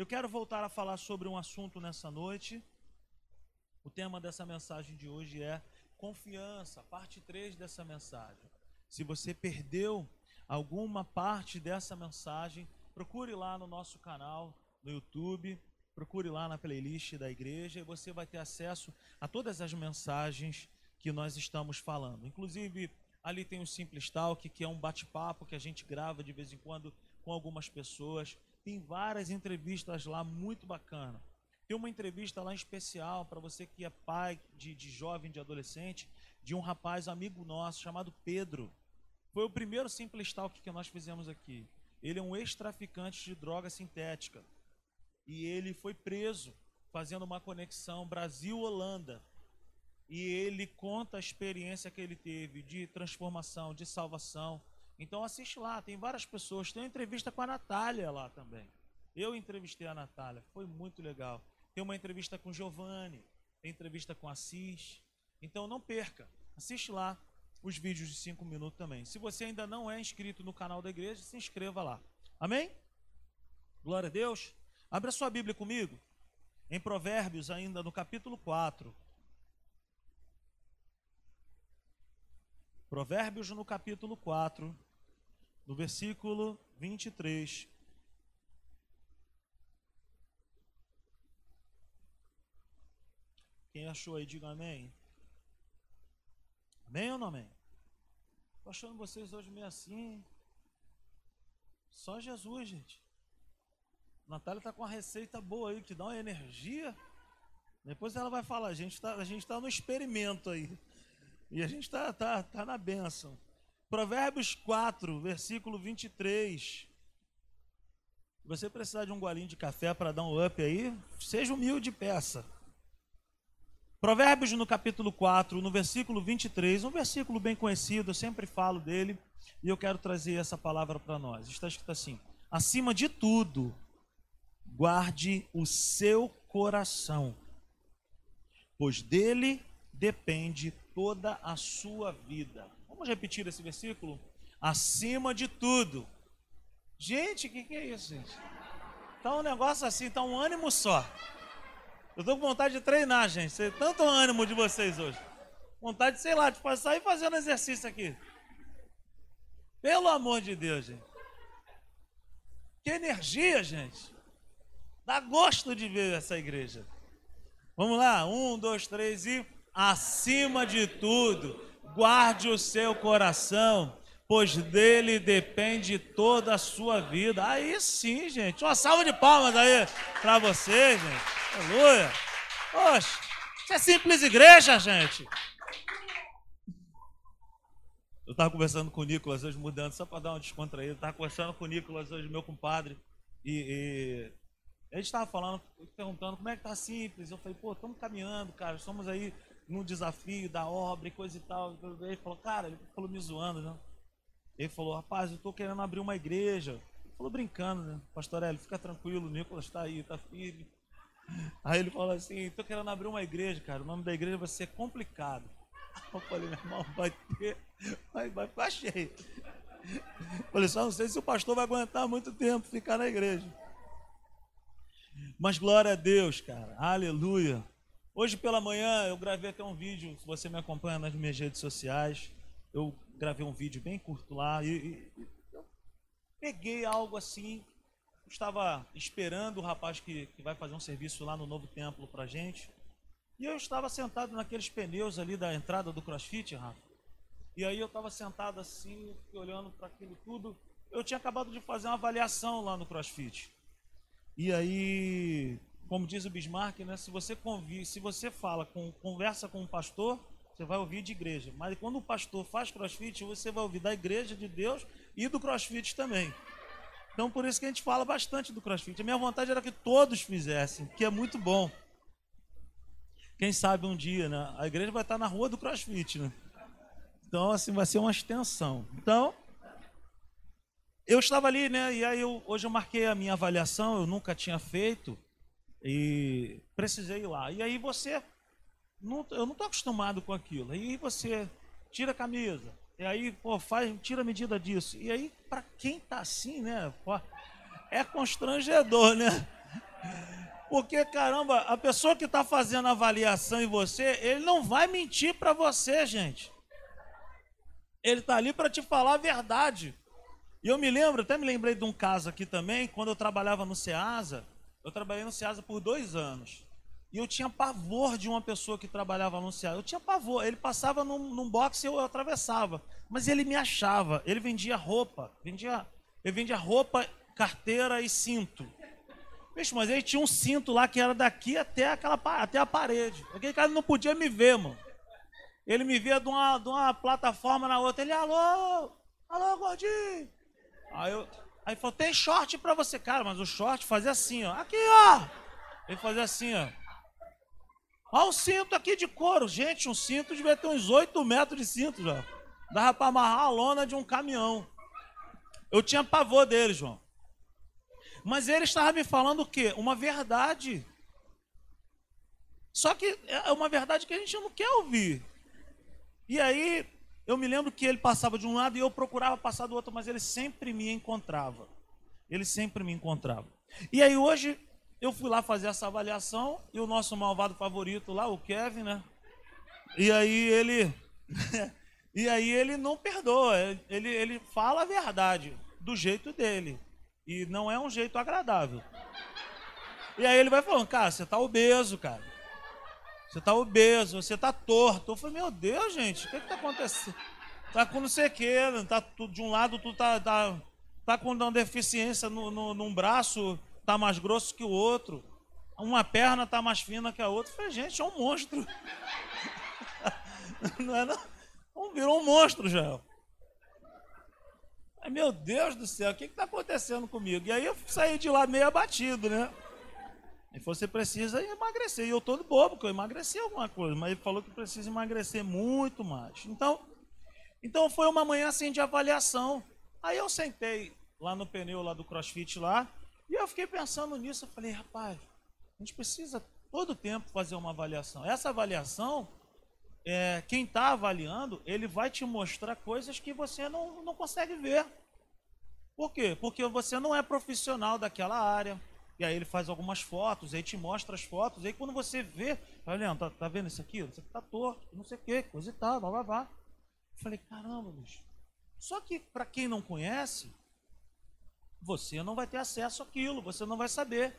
Eu quero voltar a falar sobre um assunto nessa noite. O tema dessa mensagem de hoje é confiança, parte 3 dessa mensagem. Se você perdeu alguma parte dessa mensagem, procure lá no nosso canal no YouTube, procure lá na playlist da igreja e você vai ter acesso a todas as mensagens que nós estamos falando. Inclusive, ali tem o Simples Talk, que é um bate-papo que a gente grava de vez em quando com algumas pessoas. Tem várias entrevistas lá muito bacana. Tem uma entrevista lá especial para você que é pai de, de jovem, de adolescente, de um rapaz amigo nosso chamado Pedro. Foi o primeiro Simples Talk que nós fizemos aqui. Ele é um ex-traficante de droga sintética. E ele foi preso fazendo uma conexão Brasil-Holanda. E ele conta a experiência que ele teve de transformação, de salvação. Então assiste lá, tem várias pessoas. Tem uma entrevista com a Natália lá também. Eu entrevistei a Natália, foi muito legal. Tem uma entrevista com Giovanni, tem entrevista com Assis. Então não perca, assiste lá os vídeos de 5 minutos também. Se você ainda não é inscrito no canal da igreja, se inscreva lá. Amém? Glória a Deus. Abra sua Bíblia comigo. Em Provérbios, ainda no capítulo 4. Provérbios no capítulo 4, no versículo 23. Quem achou aí, diga amém. Amém ou não amém? Estou achando vocês hoje meio assim. Só Jesus, gente. Natália está com uma receita boa aí, que dá uma energia. Depois ela vai falar, a gente está tá no experimento aí. E a gente está tá, tá na bênção. Provérbios 4, versículo 23. Se você precisar de um golinho de café para dar um up aí, seja humilde peça. Provérbios no capítulo 4, no versículo 23, um versículo bem conhecido, eu sempre falo dele, e eu quero trazer essa palavra para nós. Está escrito assim: acima de tudo, guarde o seu coração, pois dele depende toda a sua vida. Vamos repetir esse versículo? Acima de tudo. Gente, o que, que é isso, gente? Tá um negócio assim, tá um ânimo só. Eu tô com vontade de treinar, gente. Tanto ânimo de vocês hoje. Vontade, sei lá, de passar e fazendo exercício aqui. Pelo amor de Deus, gente. Que energia, gente. Dá gosto de ver essa igreja. Vamos lá, um, dois, três e acima de tudo, guarde o seu coração, pois dele depende toda a sua vida. Aí sim, gente. Uma salva de palmas aí para você, gente. Aleluia. Poxa, isso é simples igreja, gente. Eu estava conversando com o Nicolas hoje, mudando, só para dar uma descontraída. Estava conversando com o Nicolas hoje, meu compadre, e, e a gente estava falando, perguntando como é que tá simples. Eu falei, pô, estamos caminhando, cara, estamos aí num desafio da obra e coisa e tal. Ele falou, cara, ele falou me zoando, né? Ele falou, rapaz, eu estou querendo abrir uma igreja. Ele falou brincando, né? Pastor Hélio, fica tranquilo, o Nicolas está aí, está firme. Aí ele falou assim: tô querendo abrir uma igreja, cara. O nome da igreja vai ser complicado. Eu falei, meu irmão, vai ter, vai, vai ficar cheio. Eu falei, só não sei se o pastor vai aguentar muito tempo ficar na igreja. Mas glória a Deus, cara. Aleluia. Hoje pela manhã eu gravei até um vídeo, se você me acompanha nas minhas redes sociais, eu gravei um vídeo bem curto lá e, e peguei algo assim estava esperando o rapaz que, que vai fazer um serviço lá no novo templo para gente. E eu estava sentado naqueles pneus ali da entrada do crossfit, Rafa. E aí eu estava sentado assim, olhando para aquilo tudo. Eu tinha acabado de fazer uma avaliação lá no crossfit. E aí, como diz o Bismarck, né, se você convive, se você fala, com, conversa com um pastor, você vai ouvir de igreja. Mas quando o pastor faz crossfit, você vai ouvir da igreja de Deus e do crossfit também. Então por isso que a gente fala bastante do crossfit. A minha vontade era que todos fizessem, que é muito bom. Quem sabe um dia, né? A igreja vai estar na rua do crossfit, né? Então, assim, vai ser uma extensão. Então, eu estava ali, né? E aí eu, hoje eu marquei a minha avaliação, eu nunca tinha feito e precisei ir lá. E aí você, não, eu não estou acostumado com aquilo. Aí você tira a camisa, e aí, pô, faz, tira a medida disso. E aí, para quem tá assim, né? Pô, é constrangedor, né? Porque, caramba, a pessoa que está fazendo a avaliação em você, ele não vai mentir para você, gente. Ele está ali para te falar a verdade. E eu me lembro, até me lembrei de um caso aqui também, quando eu trabalhava no SEASA. Eu trabalhei no SEASA por dois anos. E eu tinha pavor de uma pessoa que trabalhava no SEASA. Eu tinha pavor. Ele passava num, num box e eu, eu atravessava. Mas ele me achava. Ele vendia roupa. Vendia, ele vendia roupa, carteira e cinto. Vixe, mas ele tinha um cinto lá que era daqui até, aquela, até a parede. Aquele cara não podia me ver, mano. Ele me via de uma, de uma plataforma na outra. Ele, alô, alô, gordinho. Aí, eu, aí falou, tem short pra você. Cara, mas o short fazia assim, ó. Aqui, ó. Ele fazia assim, ó. Olha o cinto aqui de couro. Gente, um cinto devia ter uns 8 metros de cinto já. Dava para amarrar a lona de um caminhão. Eu tinha pavor dele, João. Mas ele estava me falando o quê? Uma verdade. Só que é uma verdade que a gente não quer ouvir. E aí, eu me lembro que ele passava de um lado e eu procurava passar do outro, mas ele sempre me encontrava. Ele sempre me encontrava. E aí hoje eu fui lá fazer essa avaliação e o nosso malvado favorito lá, o Kevin, né? E aí ele e aí ele não perdoa, ele, ele fala a verdade do jeito dele e não é um jeito agradável. E aí ele vai falando, cara, você tá obeso, cara. Você tá obeso, você tá torto. Eu falei, meu Deus, gente, o que que tá acontecendo? Tá com não sei o que, tá de um lado tu tá, tá, tá com uma deficiência no, no, num braço, tá mais grosso que o outro. Uma perna tá mais fina que a outra. Eu falei, gente, é um monstro. não é não? Virou um monstro já. Ai, meu Deus do céu, o que está acontecendo comigo? E aí eu saí de lá meio abatido, né? Ele falou, você precisa emagrecer. E eu todo bobo, porque eu emagreci alguma coisa, mas ele falou que precisa emagrecer muito mais. Então, então foi uma manhã assim de avaliação. Aí eu sentei lá no pneu lá do CrossFit lá, e eu fiquei pensando nisso, eu falei, rapaz, a gente precisa todo tempo fazer uma avaliação. Essa avaliação, é, quem está avaliando, ele vai te mostrar coisas que você não, não consegue ver. Por quê? Porque você não é profissional daquela área. E aí ele faz algumas fotos, aí te mostra as fotos, aí quando você vê, olha, tá, tá vendo isso aqui? Isso aqui tá torto, não sei o que, coisa e tal, blá blá blá. Eu falei, caramba, bicho. Só que para quem não conhece, você não vai ter acesso àquilo, você não vai saber.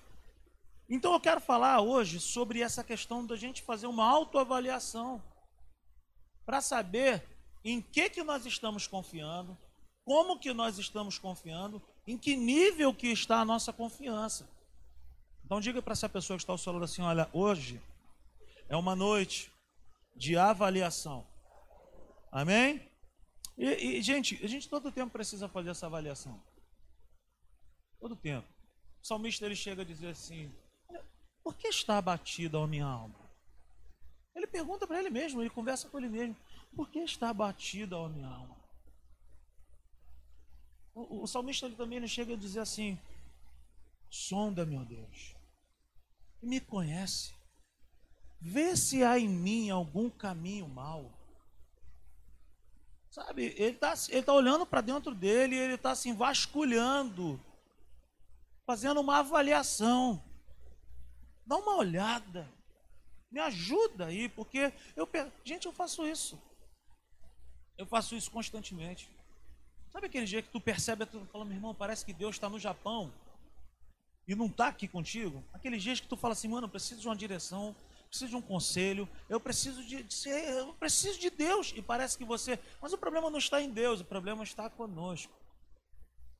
Então eu quero falar hoje sobre essa questão da gente fazer uma autoavaliação para saber em que que nós estamos confiando, como que nós estamos confiando, em que nível que está a nossa confiança. Então diga para essa pessoa que está ao seu lado assim, olha, hoje é uma noite de avaliação. Amém? E, e, gente, a gente todo tempo precisa fazer essa avaliação. Todo tempo. O salmista ele chega a dizer assim: Por que está abatida a minha alma? Ele pergunta para ele mesmo, ele conversa com ele mesmo: Por que está abatida a minha alma? O, o salmista ele também ele chega a dizer assim: Sonda, meu Deus, me conhece. Vê se há em mim algum caminho mau. Sabe, ele está ele tá olhando para dentro dele, ele está assim, vasculhando, fazendo uma avaliação. Dá uma olhada. Me ajuda aí, porque eu. Gente, eu faço isso. Eu faço isso constantemente. Sabe aquele dia que tu percebe, tu fala, meu irmão, parece que Deus está no Japão e não está aqui contigo, aqueles dias que tu fala assim, mano, eu preciso de uma direção, preciso de um conselho, eu preciso de, de ser, eu preciso de Deus. E parece que você. Mas o problema não está em Deus, o problema está conosco.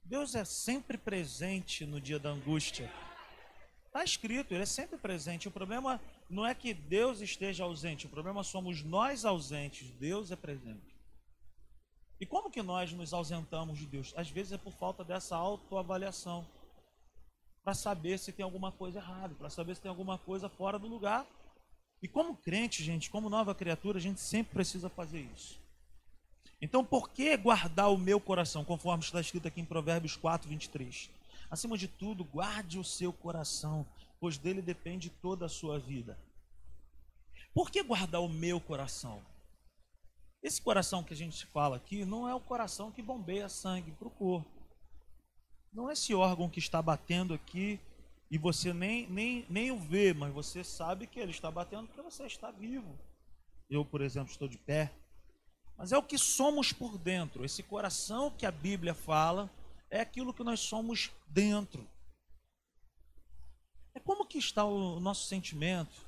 Deus é sempre presente no dia da angústia. Está escrito, ele é sempre presente. O problema não é que Deus esteja ausente, o problema somos nós ausentes, Deus é presente. E como que nós nos ausentamos de Deus? Às vezes é por falta dessa autoavaliação para saber se tem alguma coisa errada, para saber se tem alguma coisa fora do lugar. E como crente, gente, como nova criatura, a gente sempre precisa fazer isso. Então, por que guardar o meu coração, conforme está escrito aqui em Provérbios 4, 23? Acima de tudo, guarde o seu coração, pois dele depende toda a sua vida. Por que guardar o meu coração? Esse coração que a gente fala aqui não é o coração que bombeia sangue para o corpo. Não é esse órgão que está batendo aqui e você nem, nem, nem o vê, mas você sabe que ele está batendo porque você está vivo. Eu, por exemplo, estou de pé. Mas é o que somos por dentro. Esse coração que a Bíblia fala é aquilo que nós somos dentro. É como que está o nosso sentimento.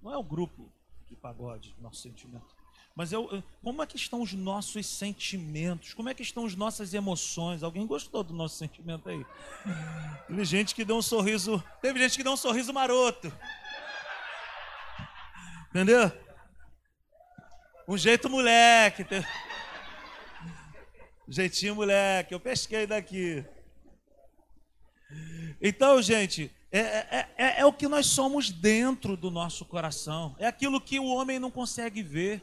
Não é o grupo de pagode, nosso sentimento. Mas eu, como é que estão os nossos sentimentos? Como é que estão as nossas emoções? Alguém gostou do nosso sentimento aí? Teve gente que deu um sorriso. Teve gente que deu um sorriso maroto. Entendeu? Um jeito moleque. Jeitinho moleque. Eu pesquei daqui. Então, gente, é, é, é, é o que nós somos dentro do nosso coração. É aquilo que o homem não consegue ver.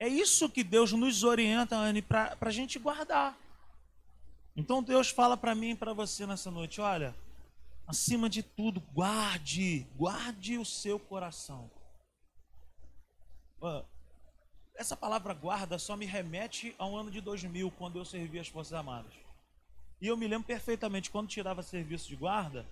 É isso que Deus nos orienta, Anne, para a gente guardar. Então Deus fala para mim e para você nessa noite: olha, acima de tudo, guarde, guarde o seu coração. Essa palavra guarda só me remete ao ano de 2000, quando eu servi as Forças Armadas. E eu me lembro perfeitamente, quando tirava serviço de guarda,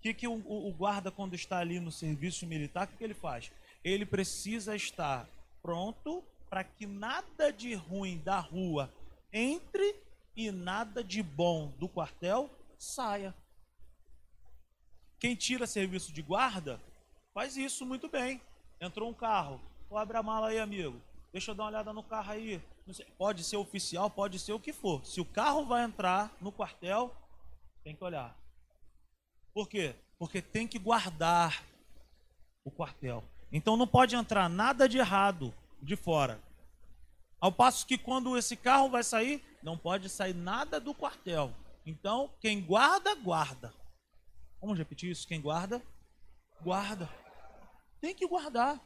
que, que o, o, guarda, quando está ali no serviço militar, o que, que ele faz? Ele precisa estar pronto para que nada de ruim da rua entre e nada de bom do quartel saia. Quem tira serviço de guarda faz isso muito bem. Entrou um carro, Pô, abre a mala aí, amigo. Deixa eu dar uma olhada no carro aí. Pode ser oficial, pode ser o que for. Se o carro vai entrar no quartel, tem que olhar. Por quê? Porque tem que guardar o quartel. Então não pode entrar nada de errado de fora. Ao passo que quando esse carro vai sair, não pode sair nada do quartel. Então, quem guarda, guarda. Vamos repetir isso? Quem guarda, guarda. Tem que guardar.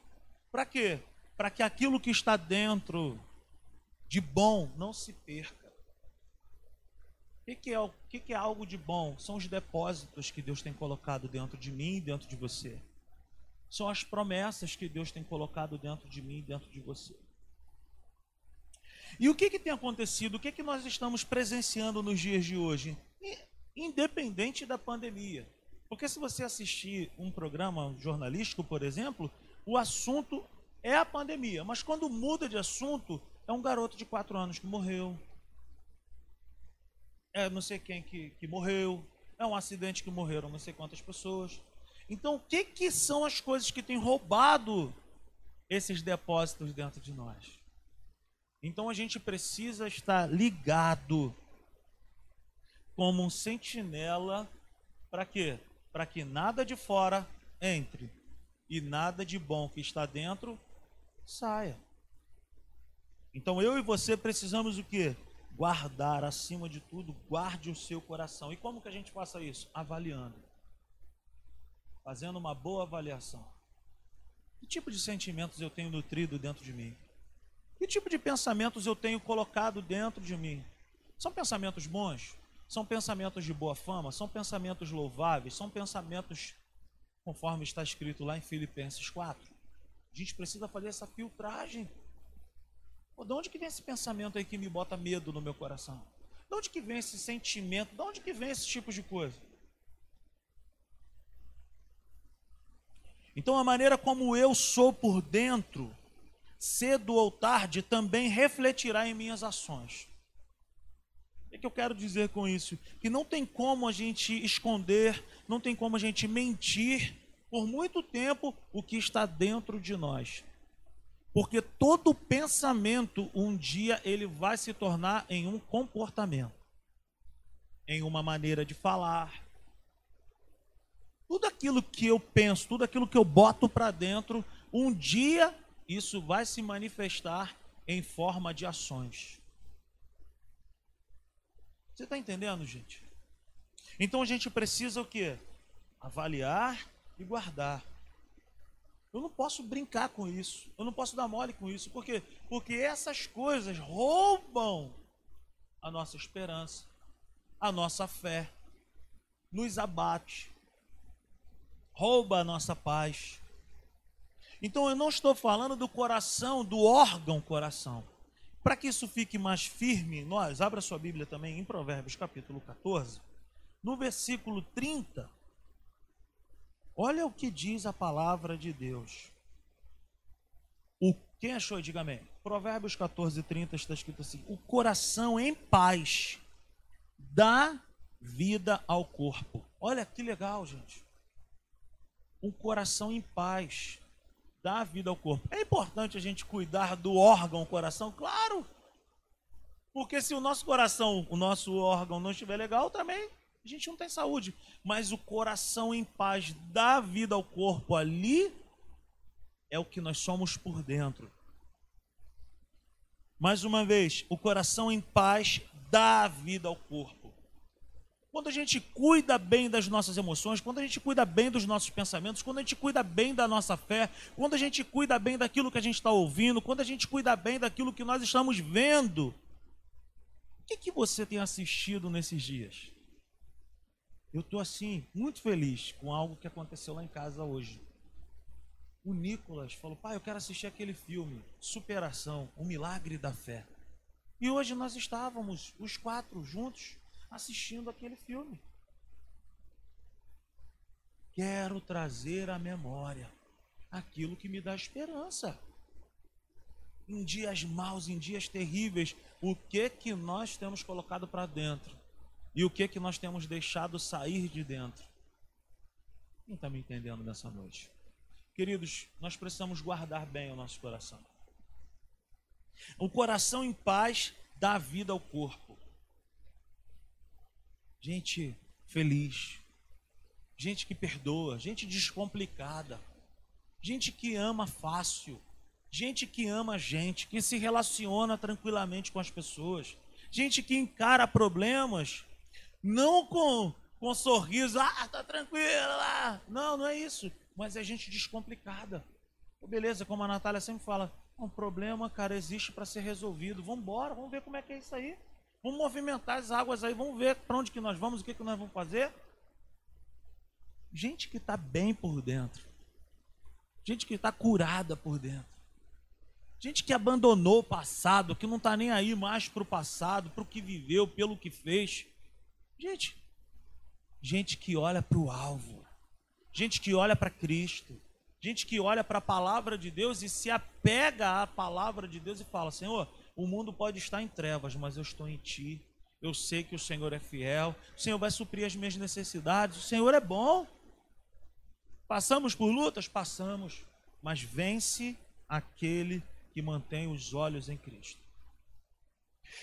Para quê? Para que aquilo que está dentro de bom não se perca. O que, é, o que é algo de bom? São os depósitos que Deus tem colocado dentro de mim e dentro de você. São as promessas que Deus tem colocado dentro de mim dentro de você. E o que, que tem acontecido? O que, que nós estamos presenciando nos dias de hoje? Independente da pandemia. Porque se você assistir um programa jornalístico, por exemplo, o assunto é a pandemia. Mas quando muda de assunto, é um garoto de quatro anos que morreu. É não sei quem que, que morreu. É um acidente que morreram não sei quantas pessoas. Então, o que, que são as coisas que têm roubado esses depósitos dentro de nós? Então a gente precisa estar ligado como um sentinela para quê? Para que nada de fora entre e nada de bom que está dentro saia. Então eu e você precisamos o quê? Guardar acima de tudo, guarde o seu coração. E como que a gente faça isso? Avaliando. Fazendo uma boa avaliação. Que tipo de sentimentos eu tenho nutrido dentro de mim? Que tipo de pensamentos eu tenho colocado dentro de mim? São pensamentos bons? São pensamentos de boa fama? São pensamentos louváveis? São pensamentos conforme está escrito lá em Filipenses 4? A gente precisa fazer essa filtragem. Pô, de onde que vem esse pensamento aí que me bota medo no meu coração? De onde que vem esse sentimento? De onde que vem esse tipo de coisa? Então a maneira como eu sou por dentro cedo ou tarde, também refletirá em minhas ações. O que eu quero dizer com isso? Que não tem como a gente esconder, não tem como a gente mentir por muito tempo o que está dentro de nós. Porque todo pensamento, um dia, ele vai se tornar em um comportamento, em uma maneira de falar. Tudo aquilo que eu penso, tudo aquilo que eu boto para dentro, um dia isso vai se manifestar em forma de ações. Você está entendendo, gente? Então a gente precisa o quê? Avaliar e guardar. Eu não posso brincar com isso. Eu não posso dar mole com isso. Por quê? Porque essas coisas roubam a nossa esperança, a nossa fé, nos abate, rouba a nossa paz. Então eu não estou falando do coração, do órgão coração. Para que isso fique mais firme, nós, abra sua Bíblia também em Provérbios capítulo 14, no versículo 30. Olha o que diz a palavra de Deus. O quem achou, diga amém. Provérbios 14, 30 está escrito assim: O coração em paz dá vida ao corpo. Olha que legal, gente. Um coração em paz dá vida ao corpo. É importante a gente cuidar do órgão coração, claro. Porque se o nosso coração, o nosso órgão não estiver legal, também a gente não tem saúde. Mas o coração em paz dá vida ao corpo ali é o que nós somos por dentro. Mais uma vez, o coração em paz dá vida ao corpo. Quando a gente cuida bem das nossas emoções, quando a gente cuida bem dos nossos pensamentos, quando a gente cuida bem da nossa fé, quando a gente cuida bem daquilo que a gente está ouvindo, quando a gente cuida bem daquilo que nós estamos vendo, o que, que você tem assistido nesses dias? Eu estou assim, muito feliz com algo que aconteceu lá em casa hoje. O Nicolas falou: pai, eu quero assistir aquele filme, Superação, o Milagre da Fé. E hoje nós estávamos, os quatro juntos, assistindo aquele filme. Quero trazer à memória aquilo que me dá esperança. Em dias maus, em dias terríveis, o que que nós temos colocado para dentro? E o que que nós temos deixado sair de dentro? Quem está me entendendo nessa noite? Queridos, nós precisamos guardar bem o nosso coração. O coração em paz dá vida ao corpo. Gente feliz, gente que perdoa, gente descomplicada, gente que ama fácil, gente que ama gente, que se relaciona tranquilamente com as pessoas, gente que encara problemas não com, com sorriso, ah, tá tranquilo. Não, não é isso. Mas é gente descomplicada. Beleza, como a Natália sempre fala, um problema, cara, existe para ser resolvido. Vamos embora, vamos ver como é que é isso aí. Vamos movimentar as águas aí, vamos ver para onde que nós vamos, o que, que nós vamos fazer. Gente que está bem por dentro. Gente que está curada por dentro. Gente que abandonou o passado, que não está nem aí mais para o passado, para o que viveu, pelo que fez. Gente, gente que olha para o alvo, gente que olha para Cristo, gente que olha para a palavra de Deus e se apega à palavra de Deus e fala: Senhor, o mundo pode estar em trevas, mas eu estou em Ti. Eu sei que o Senhor é fiel, o Senhor vai suprir as minhas necessidades, o Senhor é bom. Passamos por lutas? Passamos, mas vence aquele que mantém os olhos em Cristo.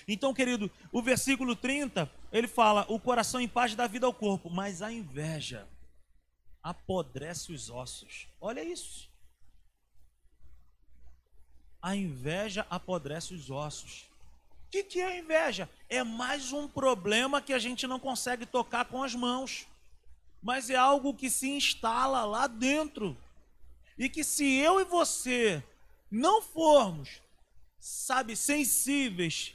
Então, querido, o versículo 30, ele fala: o coração em paz dá vida ao corpo, mas a inveja apodrece os ossos. Olha isso. A inveja apodrece os ossos. O que, que é inveja? É mais um problema que a gente não consegue tocar com as mãos, mas é algo que se instala lá dentro. E que se eu e você não formos, sabe, sensíveis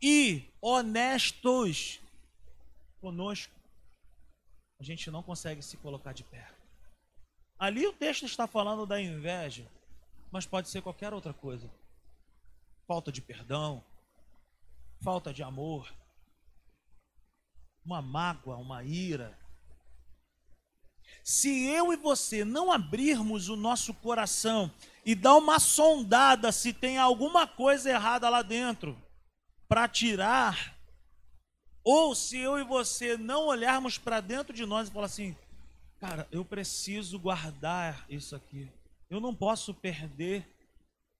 e honestos conosco, a gente não consegue se colocar de pé. Ali o texto está falando da inveja, mas pode ser qualquer outra coisa. Falta de perdão, falta de amor, uma mágoa, uma ira. Se eu e você não abrirmos o nosso coração e dar uma sondada se tem alguma coisa errada lá dentro, para tirar, ou se eu e você não olharmos para dentro de nós e falar assim, cara, eu preciso guardar isso aqui. Eu não posso perder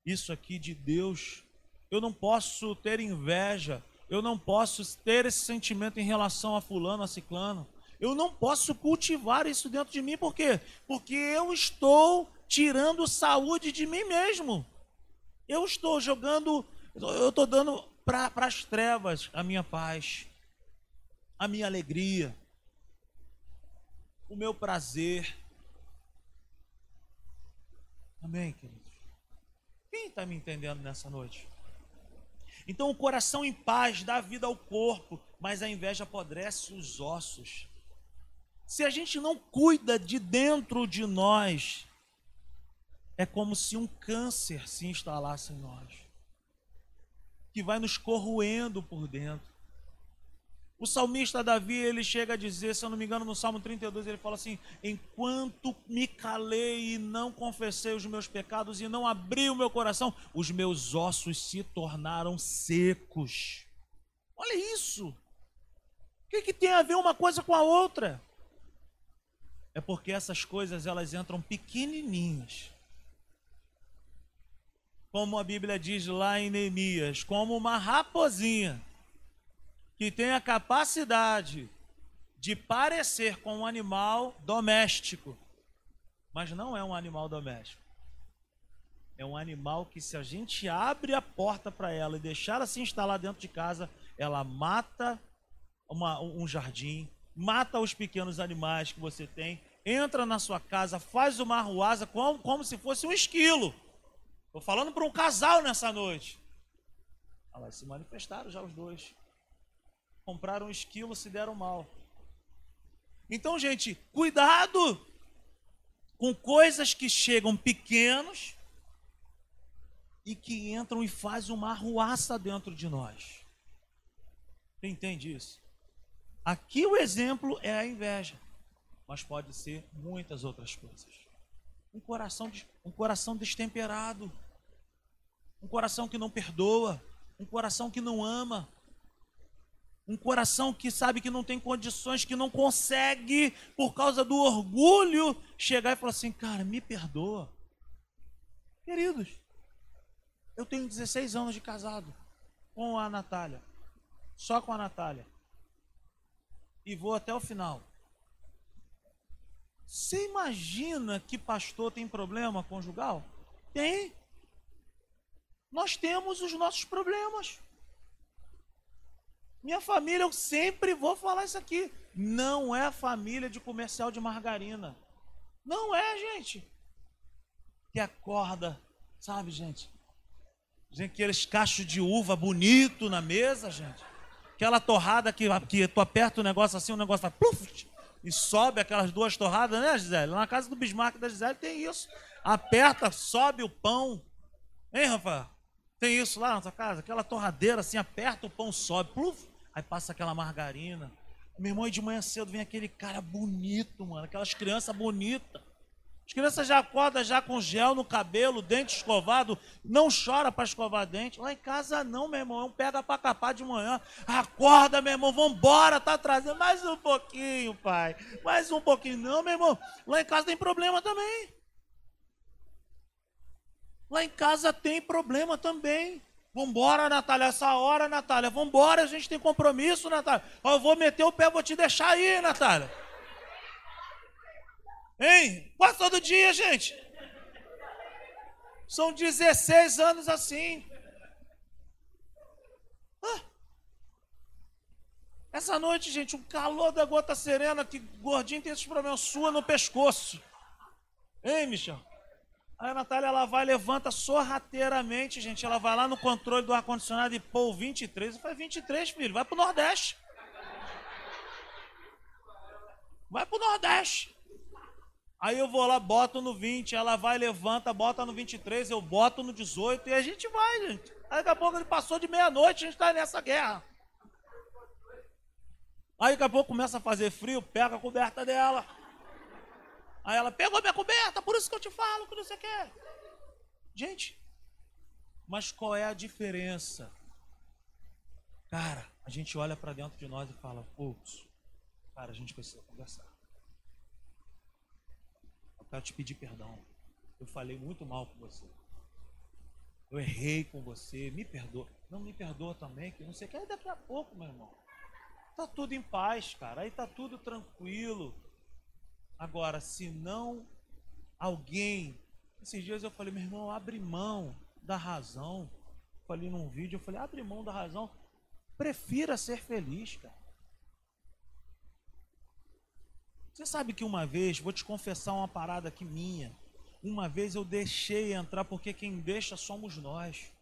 isso aqui de Deus. Eu não posso ter inveja. Eu não posso ter esse sentimento em relação a fulano, a ciclano. Eu não posso cultivar isso dentro de mim, por quê? Porque eu estou tirando saúde de mim mesmo. Eu estou jogando, eu estou dando para as trevas a minha paz, a minha alegria, o meu prazer. Amém, queridos? Quem está me entendendo nessa noite? Então, o coração em paz dá vida ao corpo, mas a inveja apodrece os ossos. Se a gente não cuida de dentro de nós, é como se um câncer se instalasse em nós que vai nos corroendo por dentro. O salmista Davi, ele chega a dizer, se eu não me engano, no Salmo 32, ele fala assim: Enquanto me calei e não confessei os meus pecados e não abri o meu coração, os meus ossos se tornaram secos. Olha isso. O que, que tem a ver uma coisa com a outra? É porque essas coisas elas entram pequenininhas. Como a Bíblia diz lá em Neemias, como uma raposinha que tem a capacidade de parecer com um animal doméstico, mas não é um animal doméstico. É um animal que, se a gente abre a porta para ela e deixar ela se instalar dentro de casa, ela mata uma, um jardim, mata os pequenos animais que você tem, entra na sua casa, faz uma arruaza como, como se fosse um esquilo. Estou falando para um casal nessa noite. Ah, se manifestaram já os dois compraram um esquilo, se deram mal. Então, gente, cuidado com coisas que chegam pequenos e que entram e fazem uma arruaça dentro de nós. Você entende isso? Aqui o exemplo é a inveja, mas pode ser muitas outras coisas. Um coração, um coração destemperado, um coração que não perdoa, um coração que não ama, um coração que sabe que não tem condições, que não consegue, por causa do orgulho, chegar e falar assim: cara, me perdoa. Queridos, eu tenho 16 anos de casado com a Natália, só com a Natália, e vou até o final. Você imagina que pastor tem problema conjugal? Tem. Nós temos os nossos problemas. Minha família, eu sempre vou falar isso aqui. Não é família de comercial de margarina. Não é, gente. Que acorda, sabe, gente? Gente, aqueles cachos de uva bonito na mesa, gente. Aquela torrada que, que tu aperta o negócio assim, o negócio faz pluf, e sobe aquelas duas torradas, né, Gisele? Na casa do Bismarck da Gisele tem isso. Aperta, sobe o pão. Hein, Rafael? Tem isso lá na tua casa? Aquela torradeira assim, aperta o pão, sobe. Pluf, Aí passa aquela margarina. Meu irmão, de manhã cedo vem aquele cara bonito, mano. Aquelas crianças bonitas. As crianças já acordam já com gel no cabelo, dente escovado, não chora para escovar dente. Lá em casa não, meu irmão, é um pega para capar de manhã. Acorda, meu irmão, vambora, tá trazendo mais um pouquinho, pai. Mais um pouquinho. Não, meu irmão, lá em casa tem problema também. Lá em casa tem problema também. Vambora, Natália, essa hora, Natália. Vambora, a gente tem compromisso, Natália. Eu vou meter o pé, vou te deixar aí, Natália. Hein? Quase todo dia, gente. São 16 anos assim. Ah. Essa noite, gente, o calor da gota serena, que gordinho tem esses problemas, sua no pescoço. Hein, Michel? Aí a Natália ela vai, levanta sorrateiramente, gente. Ela vai lá no controle do ar-condicionado e pô, 23. Eu falei, 23, filho, vai pro Nordeste. Vai pro Nordeste. Aí eu vou lá, boto no 20, ela vai, levanta, bota no 23, eu boto no 18 e a gente vai, gente. Aí daqui a pouco ele passou de meia-noite, a gente tá nessa guerra. Aí daqui a pouco começa a fazer frio, pega a coberta dela. Aí ela pegou minha coberta, por isso que eu te falo que não sei o. Gente, mas qual é a diferença? Cara, a gente olha para dentro de nós e fala, putz, cara, a gente precisa conversar. Eu quero te pedir perdão. Eu falei muito mal com você. Eu errei com você, me perdoa. Não me perdoa também, que não sei o que. Aí daqui a pouco, meu irmão, tá tudo em paz, cara. Aí tá tudo tranquilo. Agora, se não alguém. Esses dias eu falei, meu irmão, abre mão da razão. Falei num vídeo, eu falei, abre mão da razão. Prefira ser feliz, cara. Você sabe que uma vez, vou te confessar uma parada aqui minha. Uma vez eu deixei entrar, porque quem deixa somos nós.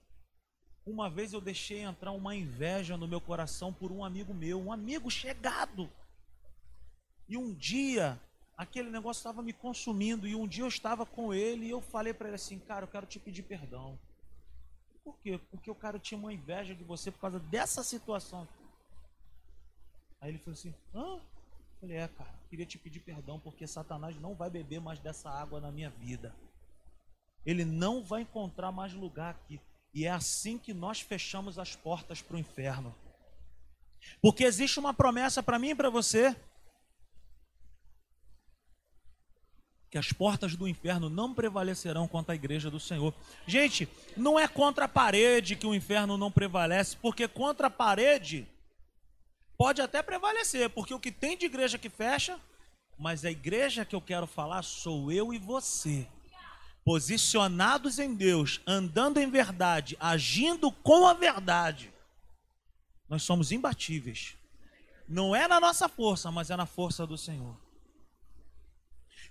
Uma vez eu deixei entrar uma inveja no meu coração por um amigo meu, um amigo chegado. E um dia aquele negócio estava me consumindo. E um dia eu estava com ele e eu falei para ele assim: Cara, eu quero te pedir perdão. Por quê? Porque o cara tinha uma inveja de você por causa dessa situação. Aí ele falou assim: hã? Eu falei: é, cara, queria te pedir perdão porque Satanás não vai beber mais dessa água na minha vida. Ele não vai encontrar mais lugar aqui. E é assim que nós fechamos as portas para o inferno. Porque existe uma promessa para mim e para você. Que as portas do inferno não prevalecerão contra a igreja do Senhor. Gente, não é contra a parede que o inferno não prevalece, porque contra a parede pode até prevalecer, porque o que tem de igreja que fecha, mas a igreja que eu quero falar sou eu e você. Posicionados em Deus, andando em verdade, agindo com a verdade nós somos imbatíveis. Não é na nossa força, mas é na força do Senhor.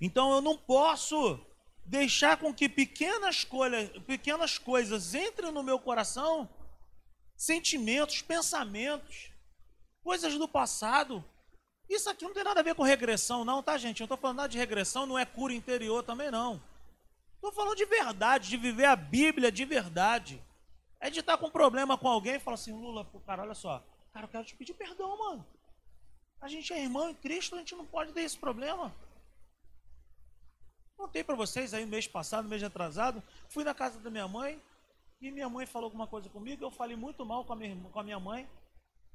Então eu não posso deixar com que pequenas, coisas, pequenas coisas entrem no meu coração, sentimentos, pensamentos, coisas do passado. Isso aqui não tem nada a ver com regressão, não, tá, gente? Eu não estou falando nada de regressão, não é cura interior também, não. Estou falando de verdade, de viver a Bíblia de verdade. É de estar com problema com alguém e falar assim, Lula, cara, olha só, cara, eu quero te pedir perdão, mano. A gente é irmão em Cristo, a gente não pode ter esse problema. Contei para vocês aí mês passado, mês atrasado, fui na casa da minha mãe e minha mãe falou alguma coisa comigo, eu falei muito mal com a minha, com a minha mãe.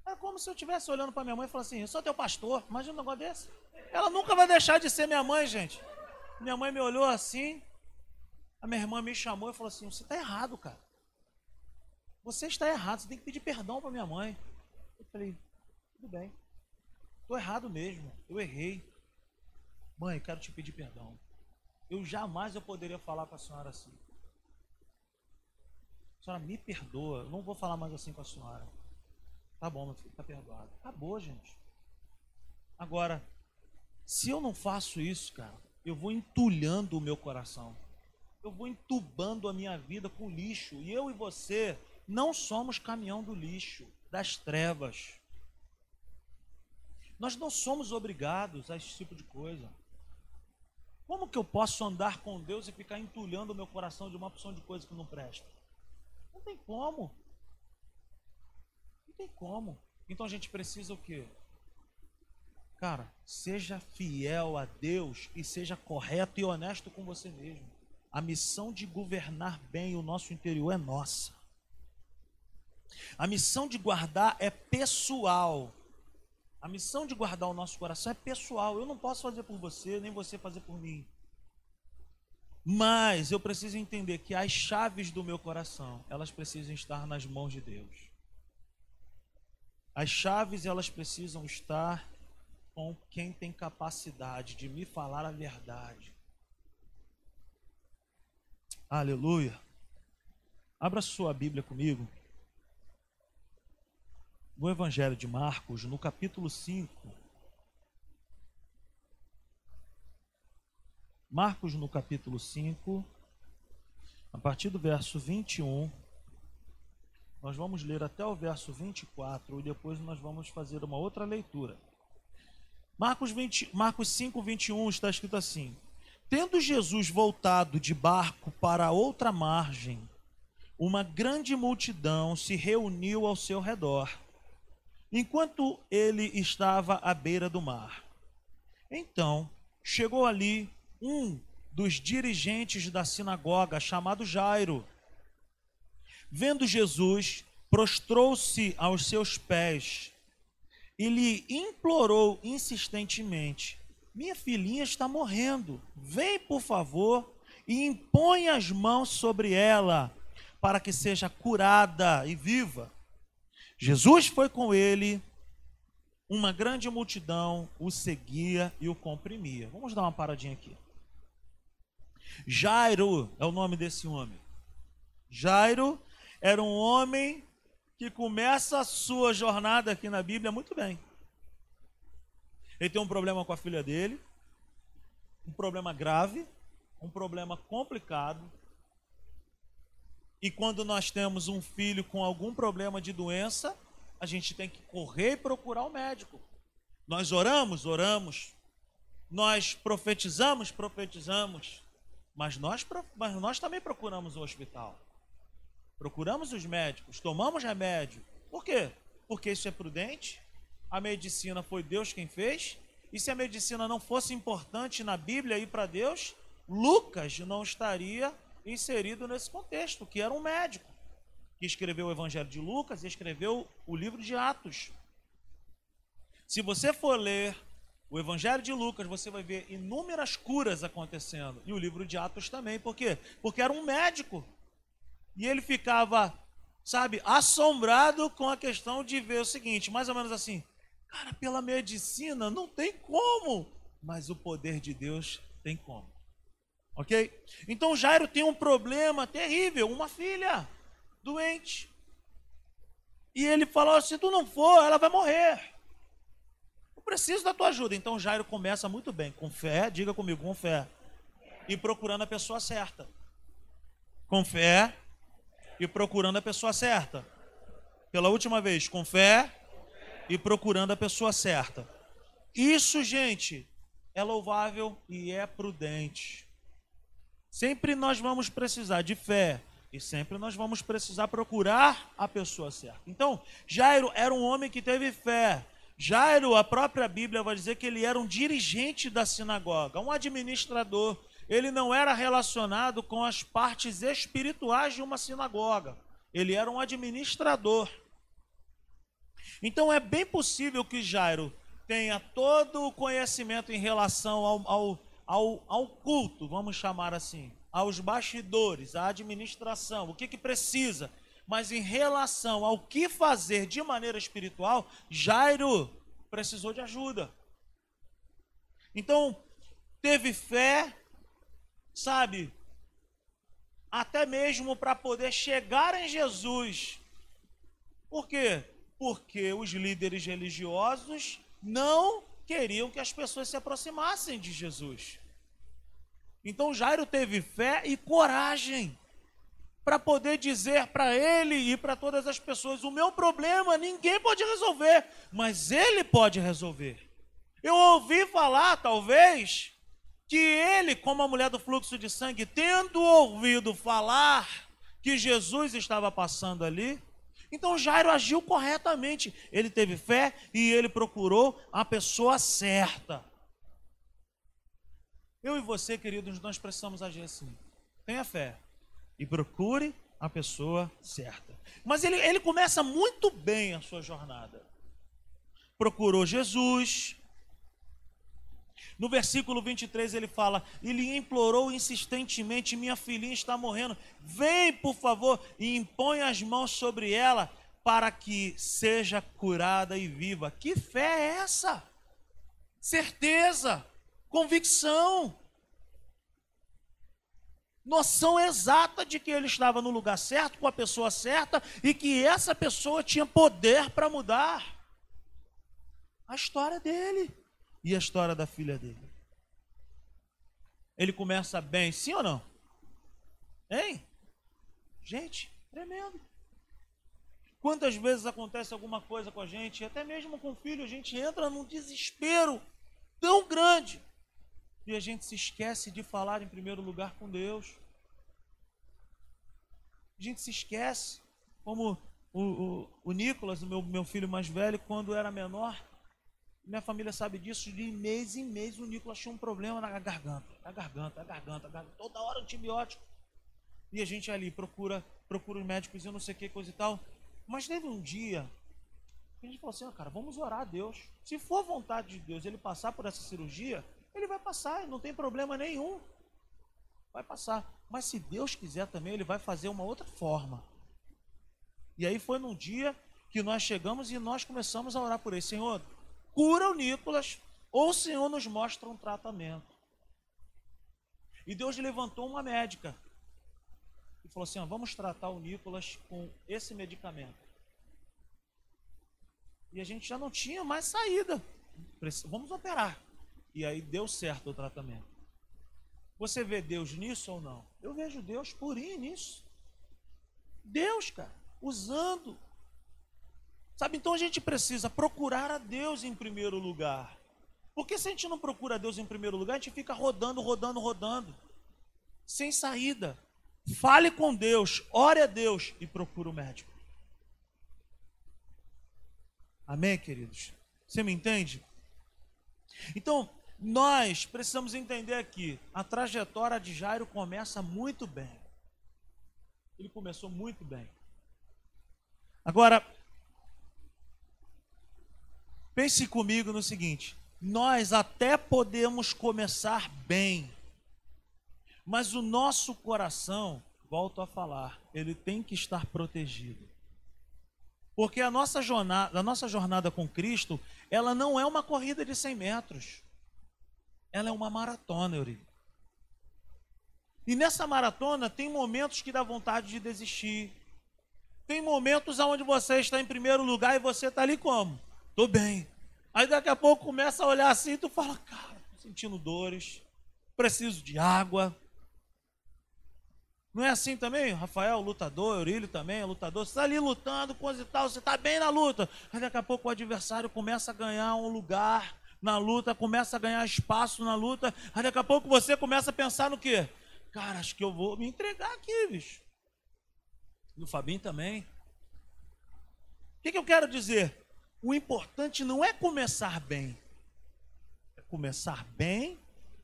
É como se eu estivesse olhando para minha mãe e falasse assim, eu sou teu pastor, imagina um negócio desse. Ela nunca vai deixar de ser minha mãe, gente. Minha mãe me olhou assim, a minha irmã me chamou e falou assim, você está errado, cara. Você está errado, você tem que pedir perdão para minha mãe. Eu falei, tudo bem. Estou errado mesmo, eu errei. Mãe, quero te pedir perdão. Eu jamais eu poderia falar com a senhora assim. A senhora me perdoa, eu não vou falar mais assim com a senhora. Tá bom, meu filho, tá perdoado. Acabou, gente. Agora, se eu não faço isso, cara, eu vou entulhando o meu coração. Eu vou entubando a minha vida com lixo. E eu e você não somos caminhão do lixo, das trevas. Nós não somos obrigados a esse tipo de coisa. Como que eu posso andar com Deus e ficar entulhando o meu coração de uma opção de coisa que não presta? Não tem como. Não tem como. Então a gente precisa o quê? Cara, seja fiel a Deus e seja correto e honesto com você mesmo. A missão de governar bem o nosso interior é nossa. A missão de guardar é pessoal. A missão de guardar o nosso coração é pessoal. Eu não posso fazer por você, nem você fazer por mim. Mas eu preciso entender que as chaves do meu coração, elas precisam estar nas mãos de Deus. As chaves, elas precisam estar com quem tem capacidade de me falar a verdade. Aleluia. Abra sua Bíblia comigo no Evangelho de Marcos, no capítulo 5. Marcos, no capítulo 5, a partir do verso 21, nós vamos ler até o verso 24 e depois nós vamos fazer uma outra leitura. Marcos, 20, Marcos 5, 21 está escrito assim: Tendo Jesus voltado de barco para outra margem, uma grande multidão se reuniu ao seu redor enquanto ele estava à beira do mar. Então, chegou ali um dos dirigentes da sinagoga, chamado Jairo. Vendo Jesus, prostrou-se aos seus pés e lhe implorou insistentemente: Minha filhinha está morrendo. Vem, por favor, e impõe as mãos sobre ela, para que seja curada e viva. Jesus foi com ele, uma grande multidão o seguia e o comprimia. Vamos dar uma paradinha aqui. Jairo é o nome desse homem. Jairo era um homem que começa a sua jornada aqui na Bíblia muito bem. Ele tem um problema com a filha dele, um problema grave, um problema complicado, e quando nós temos um filho com algum problema de doença, a gente tem que correr e procurar o um médico. Nós oramos, oramos. Nós profetizamos, profetizamos. Mas nós, mas nós também procuramos o hospital. Procuramos os médicos, tomamos remédio. Por quê? Porque isso é prudente, a medicina foi Deus quem fez. E se a medicina não fosse importante na Bíblia e para Deus, Lucas não estaria inserido nesse contexto, que era um médico que escreveu o Evangelho de Lucas e escreveu o livro de Atos. Se você for ler o Evangelho de Lucas, você vai ver inúmeras curas acontecendo. E o livro de Atos também. Por quê? Porque era um médico. E ele ficava, sabe, assombrado com a questão de ver o seguinte, mais ou menos assim: cara, pela medicina não tem como, mas o poder de Deus tem como. Ok? Então Jairo tem um problema terrível, uma filha doente. E ele falou: se tu não for, ela vai morrer preciso da tua ajuda. Então Jairo começa muito bem, com fé, diga comigo, com fé. E procurando a pessoa certa. Com fé e procurando a pessoa certa. Pela última vez, com fé e procurando a pessoa certa. Isso, gente, é louvável e é prudente. Sempre nós vamos precisar de fé e sempre nós vamos precisar procurar a pessoa certa. Então, Jairo era um homem que teve fé, Jairo, a própria Bíblia vai dizer que ele era um dirigente da sinagoga, um administrador. Ele não era relacionado com as partes espirituais de uma sinagoga. Ele era um administrador. Então é bem possível que Jairo tenha todo o conhecimento em relação ao, ao, ao, ao culto, vamos chamar assim, aos bastidores, à administração, o que, que precisa mas em relação ao que fazer de maneira espiritual, Jairo precisou de ajuda. Então, teve fé, sabe, até mesmo para poder chegar em Jesus. Por quê? Porque os líderes religiosos não queriam que as pessoas se aproximassem de Jesus. Então Jairo teve fé e coragem para poder dizer para ele e para todas as pessoas: o meu problema ninguém pode resolver, mas ele pode resolver. Eu ouvi falar, talvez, que ele, como a mulher do fluxo de sangue, tendo ouvido falar que Jesus estava passando ali, então Jairo agiu corretamente. Ele teve fé e ele procurou a pessoa certa. Eu e você, queridos, nós precisamos agir assim. Tenha fé e procure a pessoa certa. Mas ele, ele começa muito bem a sua jornada. Procurou Jesus. No versículo 23 ele fala: Ele implorou insistentemente: Minha filhinha está morrendo. Vem, por favor, e impõe as mãos sobre ela para que seja curada e viva. Que fé é essa? Certeza, convicção noção exata de que ele estava no lugar certo, com a pessoa certa e que essa pessoa tinha poder para mudar a história dele e a história da filha dele. Ele começa bem, sim ou não? Hein? Gente, tremendo. Quantas vezes acontece alguma coisa com a gente, até mesmo com o filho, a gente entra num desespero tão grande e a gente se esquece de falar em primeiro lugar com Deus. A gente se esquece, como o, o, o Nicolas, o meu, meu filho mais velho, quando era menor, minha família sabe disso, de mês em mês o Nicolas tinha um problema na garganta, na garganta, na garganta, garganta toda hora antibiótico. E a gente ali procura, procura os médicos e não sei o que, coisa e tal. Mas teve um dia que a gente falou assim, ah, cara, vamos orar a Deus. Se for vontade de Deus ele passar por essa cirurgia, ele vai passar, não tem problema nenhum. Vai passar. Mas se Deus quiser também, ele vai fazer uma outra forma. E aí foi num dia que nós chegamos e nós começamos a orar por ele. Senhor, cura o Nicolas, ou o Senhor nos mostra um tratamento. E Deus levantou uma médica e falou assim: ó, vamos tratar o Nicolas com esse medicamento. E a gente já não tinha mais saída. Vamos operar. E aí deu certo o tratamento. Você vê Deus nisso ou não? Eu vejo Deus purinho nisso. Deus, cara, usando. Sabe, então a gente precisa procurar a Deus em primeiro lugar. Porque se a gente não procura a Deus em primeiro lugar, a gente fica rodando, rodando, rodando, sem saída. Fale com Deus, ore a Deus e procure o médico. Amém, queridos? Você me entende? Então, nós precisamos entender aqui, a trajetória de Jairo começa muito bem. Ele começou muito bem. Agora, pense comigo no seguinte: nós até podemos começar bem, mas o nosso coração, volto a falar, ele tem que estar protegido. Porque a nossa jornada, a nossa jornada com Cristo, ela não é uma corrida de 100 metros. Ela é uma maratona, Euri. E nessa maratona tem momentos que dá vontade de desistir. Tem momentos onde você está em primeiro lugar e você está ali como? Tô bem. Aí daqui a pouco começa a olhar assim e tu fala, cara, tô sentindo dores, preciso de água. Não é assim também? Rafael, lutador, Eurílio também lutador. Você está ali lutando, coisa e tal, você está bem na luta. Aí daqui a pouco o adversário começa a ganhar um lugar na luta, começa a ganhar espaço na luta. Aí daqui a pouco você começa a pensar no quê? Cara, acho que eu vou me entregar aqui, bicho. No Fabinho também. O que, que eu quero dizer? O importante não é começar bem, é começar bem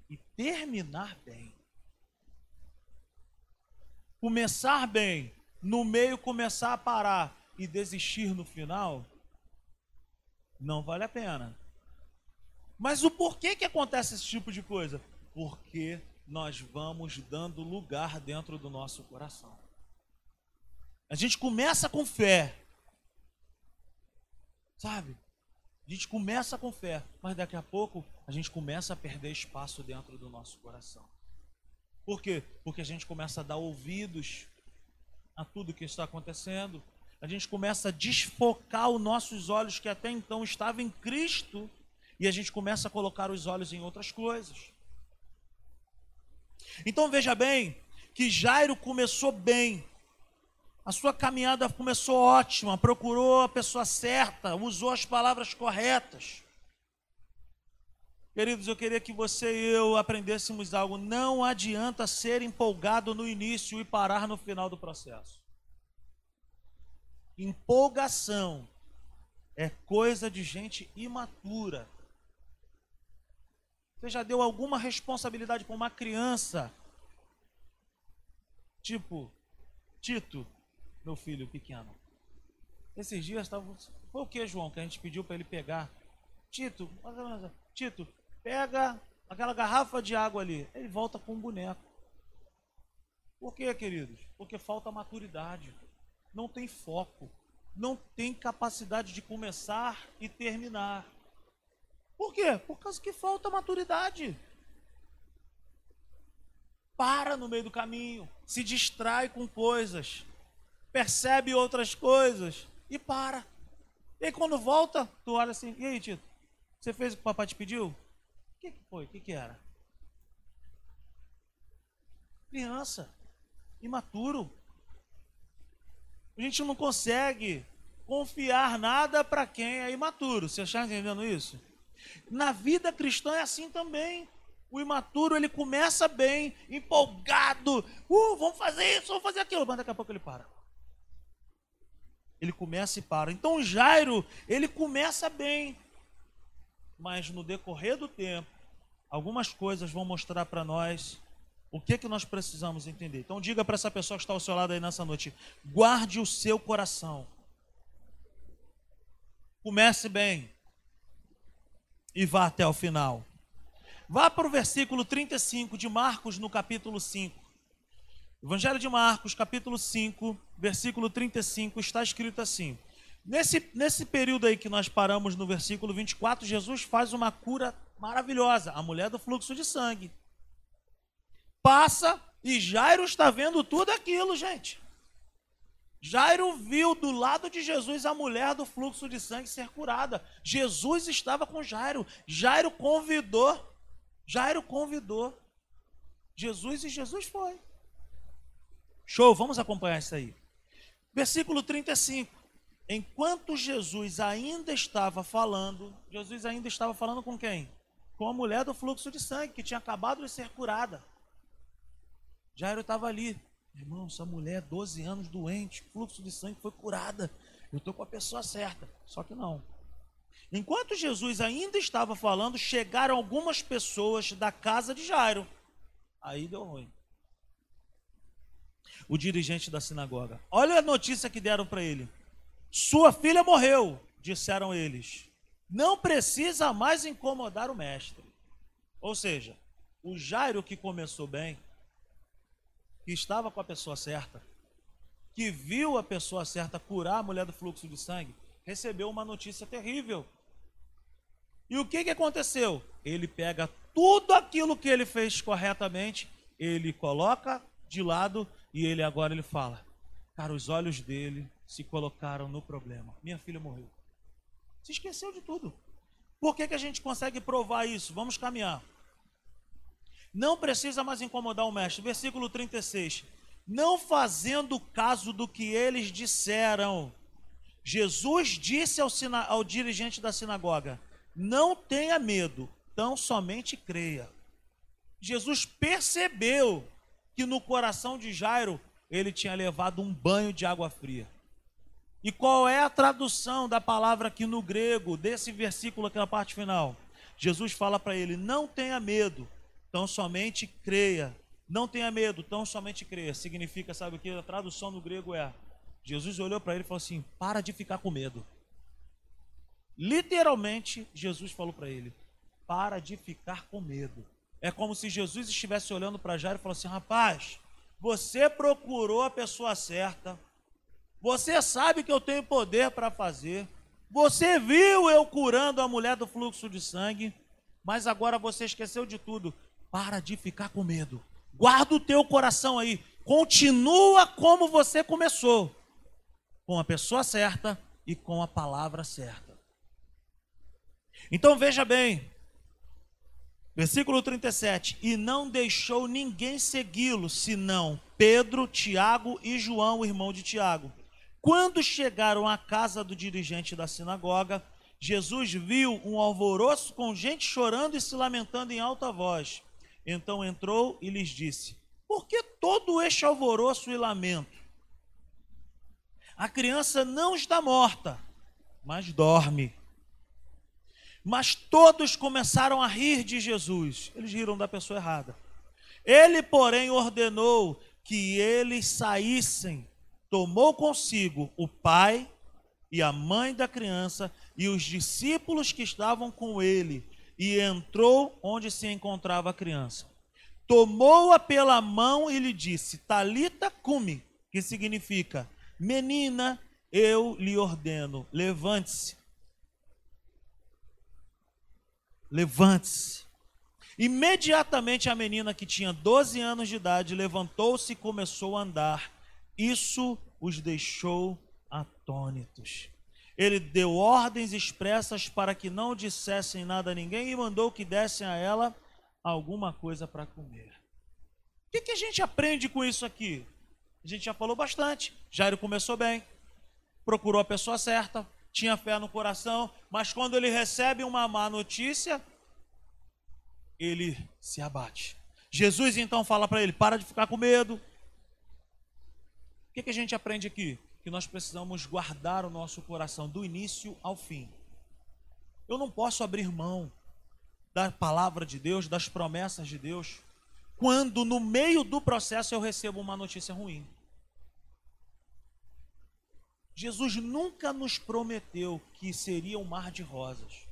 e terminar bem. Começar bem, no meio começar a parar e desistir no final, não vale a pena. Mas o porquê que acontece esse tipo de coisa? Porque nós vamos dando lugar dentro do nosso coração. A gente começa com fé, Sabe? A gente começa com fé, mas daqui a pouco a gente começa a perder espaço dentro do nosso coração. Por quê? Porque a gente começa a dar ouvidos a tudo que está acontecendo. A gente começa a desfocar os nossos olhos que até então estavam em Cristo e a gente começa a colocar os olhos em outras coisas. Então veja bem que Jairo começou bem, a sua caminhada começou ótima, procurou a pessoa certa, usou as palavras corretas. Queridos, eu queria que você e eu aprendêssemos algo. Não adianta ser empolgado no início e parar no final do processo. Empolgação é coisa de gente imatura. Você já deu alguma responsabilidade para uma criança? Tipo, Tito, meu filho pequeno. Esses dias estava. Foi o que, João, que a gente pediu para ele pegar? Tito, Tito, pega aquela garrafa de água ali. Ele volta com um boneco. Por quê, queridos? Porque falta maturidade. Não tem foco. Não tem capacidade de começar e terminar. Por quê? Por causa que falta maturidade. Para no meio do caminho, se distrai com coisas percebe outras coisas e para. E aí quando volta, tu olha assim, e aí, Tito? Você fez o que o papai te pediu? O que, que foi? O que, que era? Criança, imaturo. A gente não consegue confiar nada para quem é imaturo. Você está entendendo isso? Na vida cristã é assim também. O imaturo ele começa bem, empolgado. Uh, vamos fazer isso, vamos fazer aquilo, mas daqui a pouco ele para ele começa e para. Então Jairo, ele começa bem, mas no decorrer do tempo, algumas coisas vão mostrar para nós o que que nós precisamos entender. Então diga para essa pessoa que está ao seu lado aí nessa noite, guarde o seu coração. Comece bem e vá até o final. Vá para o versículo 35 de Marcos, no capítulo 5. Evangelho de Marcos, capítulo 5, versículo 35, está escrito assim: Nesse, nesse período aí que nós paramos no versículo 24, Jesus faz uma cura maravilhosa, a mulher do fluxo de sangue. Passa e Jairo está vendo tudo aquilo, gente. Jairo viu do lado de Jesus a mulher do fluxo de sangue ser curada. Jesus estava com Jairo. Jairo convidou. Jairo convidou. Jesus e Jesus foi. Show, vamos acompanhar isso aí. Versículo 35. Enquanto Jesus ainda estava falando, Jesus ainda estava falando com quem? Com a mulher do fluxo de sangue, que tinha acabado de ser curada. Jairo estava ali. Irmão, essa mulher, 12 anos doente, fluxo de sangue foi curada. Eu estou com a pessoa certa. Só que não. Enquanto Jesus ainda estava falando, chegaram algumas pessoas da casa de Jairo. Aí deu ruim. O dirigente da sinagoga. Olha a notícia que deram para ele. Sua filha morreu, disseram eles. Não precisa mais incomodar o mestre. Ou seja, o Jairo que começou bem, que estava com a pessoa certa, que viu a pessoa certa curar a mulher do fluxo de sangue, recebeu uma notícia terrível. E o que, que aconteceu? Ele pega tudo aquilo que ele fez corretamente, ele coloca de lado e ele agora ele fala: Cara, os olhos dele se colocaram no problema. Minha filha morreu. Se esqueceu de tudo. Por que, que a gente consegue provar isso? Vamos caminhar. Não precisa mais incomodar o mestre. Versículo 36. Não fazendo caso do que eles disseram, Jesus disse ao, ao dirigente da sinagoga: Não tenha medo, tão somente creia. Jesus percebeu que no coração de Jairo ele tinha levado um banho de água fria. E qual é a tradução da palavra aqui no grego, desse versículo aqui na parte final? Jesus fala para ele: Não tenha medo, tão somente creia. Não tenha medo, tão somente creia. Significa, sabe o que? A tradução no grego é: Jesus olhou para ele e falou assim: Para de ficar com medo. Literalmente, Jesus falou para ele: Para de ficar com medo. É como se Jesus estivesse olhando para Jairo e falou assim: Rapaz, você procurou a pessoa certa você sabe que eu tenho poder para fazer. Você viu eu curando a mulher do fluxo de sangue, mas agora você esqueceu de tudo. Para de ficar com medo. Guarda o teu coração aí. Continua como você começou. Com a pessoa certa e com a palavra certa. Então veja bem, versículo 37: E não deixou ninguém segui-lo, senão Pedro, Tiago e João, irmão de Tiago. Quando chegaram à casa do dirigente da sinagoga, Jesus viu um alvoroço com gente chorando e se lamentando em alta voz. Então entrou e lhes disse: Por que todo este alvoroço e lamento? A criança não está morta, mas dorme. Mas todos começaram a rir de Jesus. Eles riram da pessoa errada. Ele, porém, ordenou que eles saíssem tomou consigo o pai e a mãe da criança e os discípulos que estavam com ele e entrou onde se encontrava a criança. Tomou-a pela mão e lhe disse: Talita cumi, que significa: Menina, eu lhe ordeno, levante-se. Levante-se. Imediatamente a menina que tinha 12 anos de idade levantou-se e começou a andar. Isso os deixou atônitos. Ele deu ordens expressas para que não dissessem nada a ninguém e mandou que dessem a ela alguma coisa para comer. O que, que a gente aprende com isso aqui? A gente já falou bastante. Jairo começou bem, procurou a pessoa certa, tinha fé no coração, mas quando ele recebe uma má notícia, ele se abate. Jesus então fala para ele: para de ficar com medo, que, que a gente aprende aqui? Que nós precisamos guardar o nosso coração do início ao fim. Eu não posso abrir mão da palavra de Deus, das promessas de Deus, quando no meio do processo eu recebo uma notícia ruim. Jesus nunca nos prometeu que seria um mar de rosas.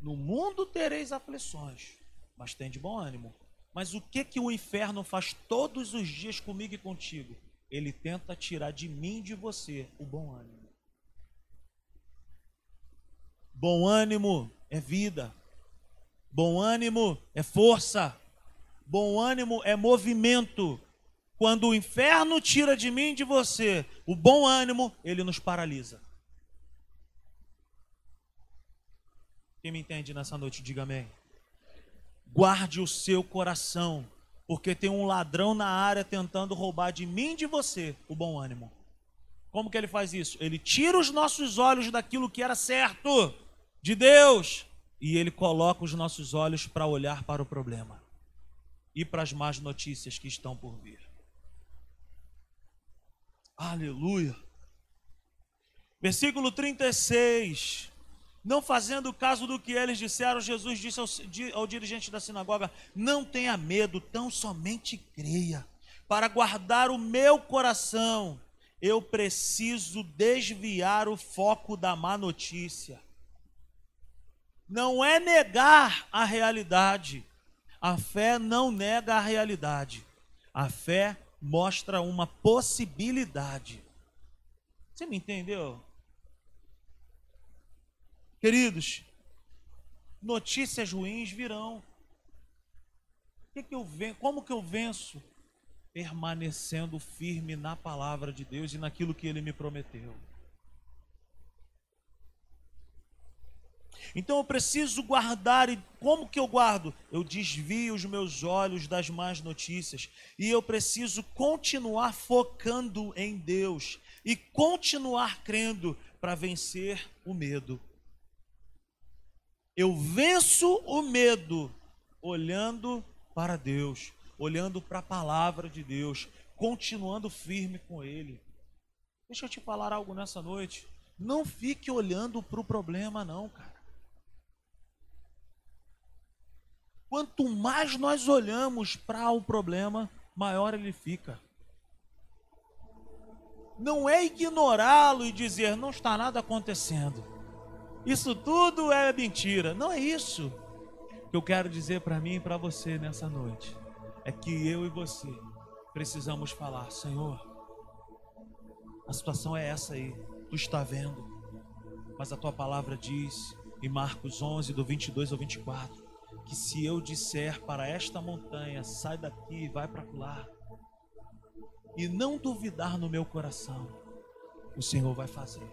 No mundo tereis aflições, mas tem de bom ânimo. Mas o que que o inferno faz todos os dias comigo e contigo? ele tenta tirar de mim e de você o bom ânimo. Bom ânimo é vida. Bom ânimo é força. Bom ânimo é movimento. Quando o inferno tira de mim e de você o bom ânimo, ele nos paralisa. Quem me entende nessa noite, diga amém. Guarde o seu coração porque tem um ladrão na área tentando roubar de mim e de você o bom ânimo. Como que ele faz isso? Ele tira os nossos olhos daquilo que era certo de Deus e ele coloca os nossos olhos para olhar para o problema e para as más notícias que estão por vir. Aleluia. Versículo 36. Não fazendo caso do que eles disseram, Jesus disse ao, ao dirigente da sinagoga: Não tenha medo, tão somente creia. Para guardar o meu coração, eu preciso desviar o foco da má notícia. Não é negar a realidade. A fé não nega a realidade. A fé mostra uma possibilidade. Você me entendeu? Queridos, notícias ruins virão. Que que eu? Como que eu venço? Permanecendo firme na palavra de Deus e naquilo que Ele me prometeu. Então eu preciso guardar, e como que eu guardo? Eu desvio os meus olhos das más notícias, e eu preciso continuar focando em Deus, e continuar crendo para vencer o medo. Eu venço o medo olhando para Deus, olhando para a palavra de Deus, continuando firme com Ele. Deixa eu te falar algo nessa noite. Não fique olhando para o problema, não, cara. Quanto mais nós olhamos para o problema, maior ele fica. Não é ignorá-lo e dizer não está nada acontecendo. Isso tudo é mentira. Não é isso. Que eu quero dizer para mim e para você nessa noite é que eu e você precisamos falar: Senhor, a situação é essa aí, tu está vendo, mas a tua palavra diz em Marcos 11, do 22 ao 24, que se eu disser para esta montanha, sai daqui e vai para lá, e não duvidar no meu coração, o Senhor vai fazer.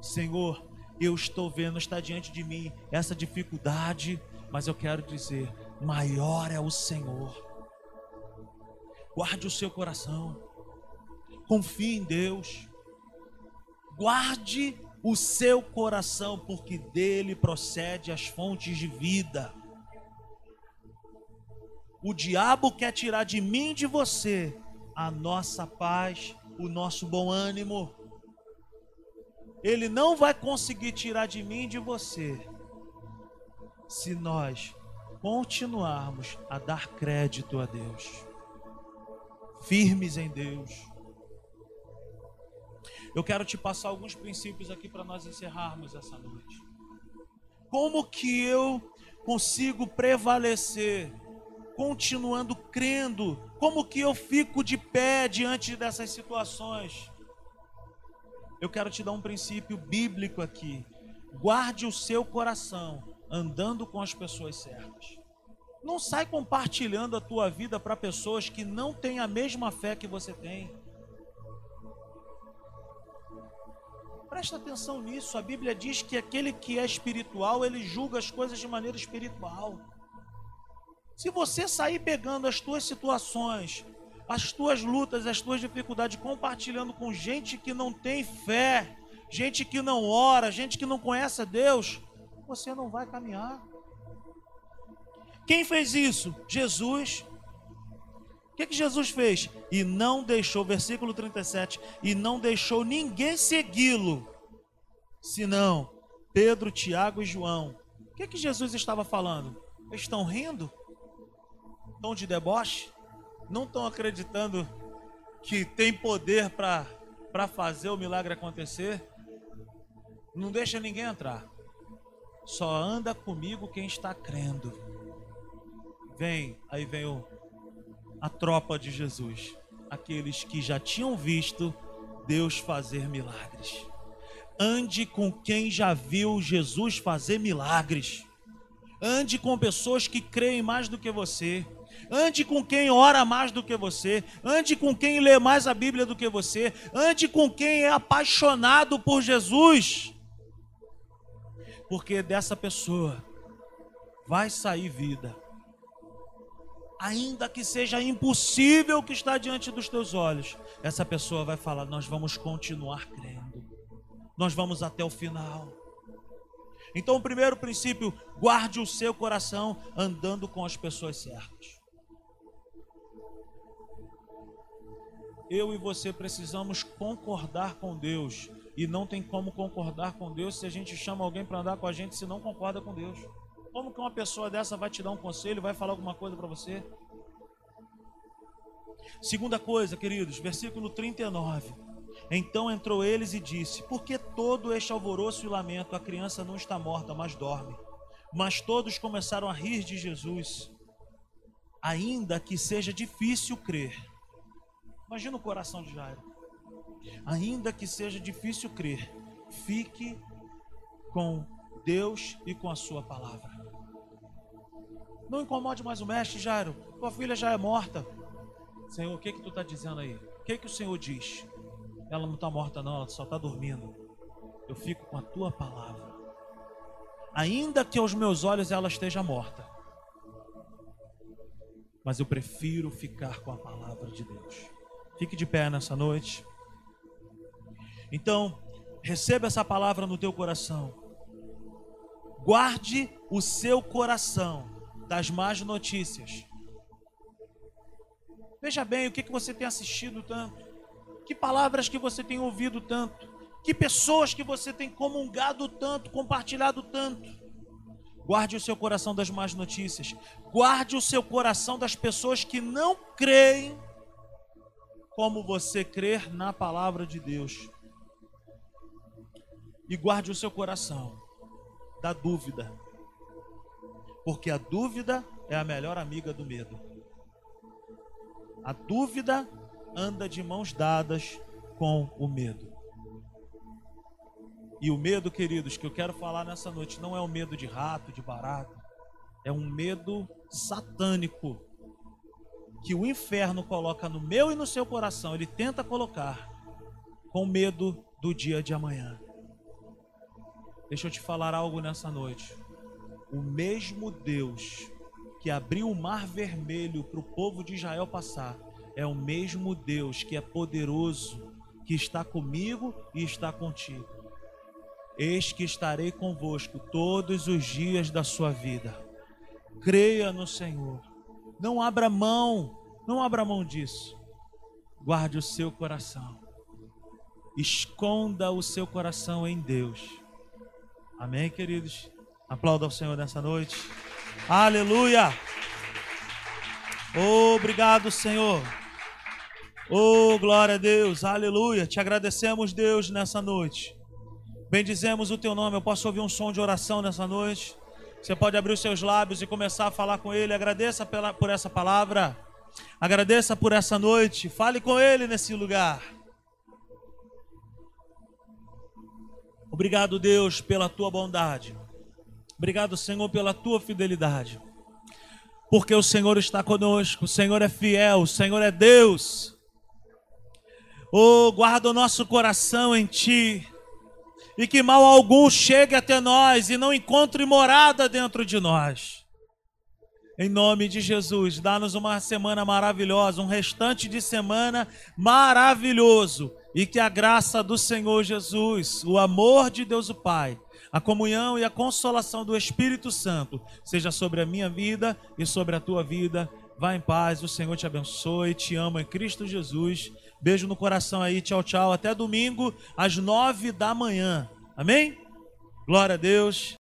Senhor, eu estou vendo, está diante de mim essa dificuldade, mas eu quero dizer: maior é o Senhor. Guarde o seu coração, confie em Deus, guarde o seu coração, porque dele procede as fontes de vida. O diabo quer tirar de mim e de você a nossa paz, o nosso bom ânimo ele não vai conseguir tirar de mim e de você se nós continuarmos a dar crédito a Deus, firmes em Deus. Eu quero te passar alguns princípios aqui para nós encerrarmos essa noite. Como que eu consigo prevalecer continuando crendo? Como que eu fico de pé diante dessas situações? eu quero te dar um princípio bíblico aqui. Guarde o seu coração andando com as pessoas certas. Não sai compartilhando a tua vida para pessoas que não têm a mesma fé que você tem. Presta atenção nisso. A Bíblia diz que aquele que é espiritual, ele julga as coisas de maneira espiritual. Se você sair pegando as tuas situações as tuas lutas, as tuas dificuldades, compartilhando com gente que não tem fé, gente que não ora, gente que não conhece a Deus, você não vai caminhar. Quem fez isso? Jesus. O que, que Jesus fez? E não deixou, versículo 37, e não deixou ninguém segui-lo, senão Pedro, Tiago e João. O que, que Jesus estava falando? Eles estão rindo? Estão de deboche? não estão acreditando que tem poder para fazer o milagre acontecer, não deixa ninguém entrar. Só anda comigo quem está crendo. Vem, aí vem o, a tropa de Jesus, aqueles que já tinham visto Deus fazer milagres. Ande com quem já viu Jesus fazer milagres. Ande com pessoas que creem mais do que você. Ande com quem ora mais do que você, ande com quem lê mais a Bíblia do que você, ande com quem é apaixonado por Jesus. Porque dessa pessoa vai sair vida. Ainda que seja impossível o que está diante dos teus olhos, essa pessoa vai falar: Nós vamos continuar crendo, nós vamos até o final. Então, o primeiro princípio, guarde o seu coração andando com as pessoas certas. Eu e você precisamos concordar com Deus. E não tem como concordar com Deus se a gente chama alguém para andar com a gente se não concorda com Deus. Como que uma pessoa dessa vai te dar um conselho, vai falar alguma coisa para você? Segunda coisa, queridos, versículo 39. Então entrou eles e disse: Por que todo este alvoroço e lamento? A criança não está morta, mas dorme. Mas todos começaram a rir de Jesus, ainda que seja difícil crer. Imagina o coração de Jairo. Ainda que seja difícil crer, fique com Deus e com a sua palavra. Não incomode mais o mestre, Jairo. Tua filha já é morta. Senhor, o que que tu está dizendo aí? O que que o Senhor diz? Ela não está morta, não, ela só está dormindo. Eu fico com a tua palavra. Ainda que aos meus olhos ela esteja morta, mas eu prefiro ficar com a palavra de Deus. Fique de pé nessa noite. Então, receba essa palavra no teu coração. Guarde o seu coração das más notícias. Veja bem o que, que você tem assistido tanto, que palavras que você tem ouvido tanto, que pessoas que você tem comungado tanto, compartilhado tanto. Guarde o seu coração das más notícias. Guarde o seu coração das pessoas que não creem como você crer na palavra de Deus. E guarde o seu coração da dúvida, porque a dúvida é a melhor amiga do medo. A dúvida anda de mãos dadas com o medo. E o medo, queridos, que eu quero falar nessa noite não é o medo de rato, de barato, é um medo satânico que o inferno coloca no meu e no seu coração, ele tenta colocar com medo do dia de amanhã. Deixa eu te falar algo nessa noite. O mesmo Deus que abriu o mar vermelho para o povo de Israel passar, é o mesmo Deus que é poderoso, que está comigo e está contigo. Eis que estarei convosco todos os dias da sua vida. Creia no Senhor não abra mão, não abra mão disso. Guarde o seu coração. Esconda o seu coração em Deus. Amém, queridos? Aplauda ao Senhor nessa noite. Aleluia! Obrigado, Senhor. Oh, glória a Deus. Aleluia. Te agradecemos, Deus, nessa noite. Bendizemos o teu nome. Eu posso ouvir um som de oração nessa noite. Você pode abrir os seus lábios e começar a falar com Ele. Agradeça pela, por essa palavra. Agradeça por essa noite. Fale com Ele nesse lugar. Obrigado, Deus, pela tua bondade. Obrigado, Senhor, pela tua fidelidade. Porque o Senhor está conosco, o Senhor é fiel, o Senhor é Deus. Oh, guarda o nosso coração em ti e que mal algum chegue até nós e não encontre morada dentro de nós. Em nome de Jesus, dá-nos uma semana maravilhosa, um restante de semana maravilhoso e que a graça do Senhor Jesus, o amor de Deus o Pai, a comunhão e a consolação do Espírito Santo seja sobre a minha vida e sobre a tua vida. Vá em paz, o Senhor te abençoe, te amo em Cristo Jesus. Beijo no coração aí, tchau, tchau. Até domingo, às nove da manhã. Amém? Glória a Deus.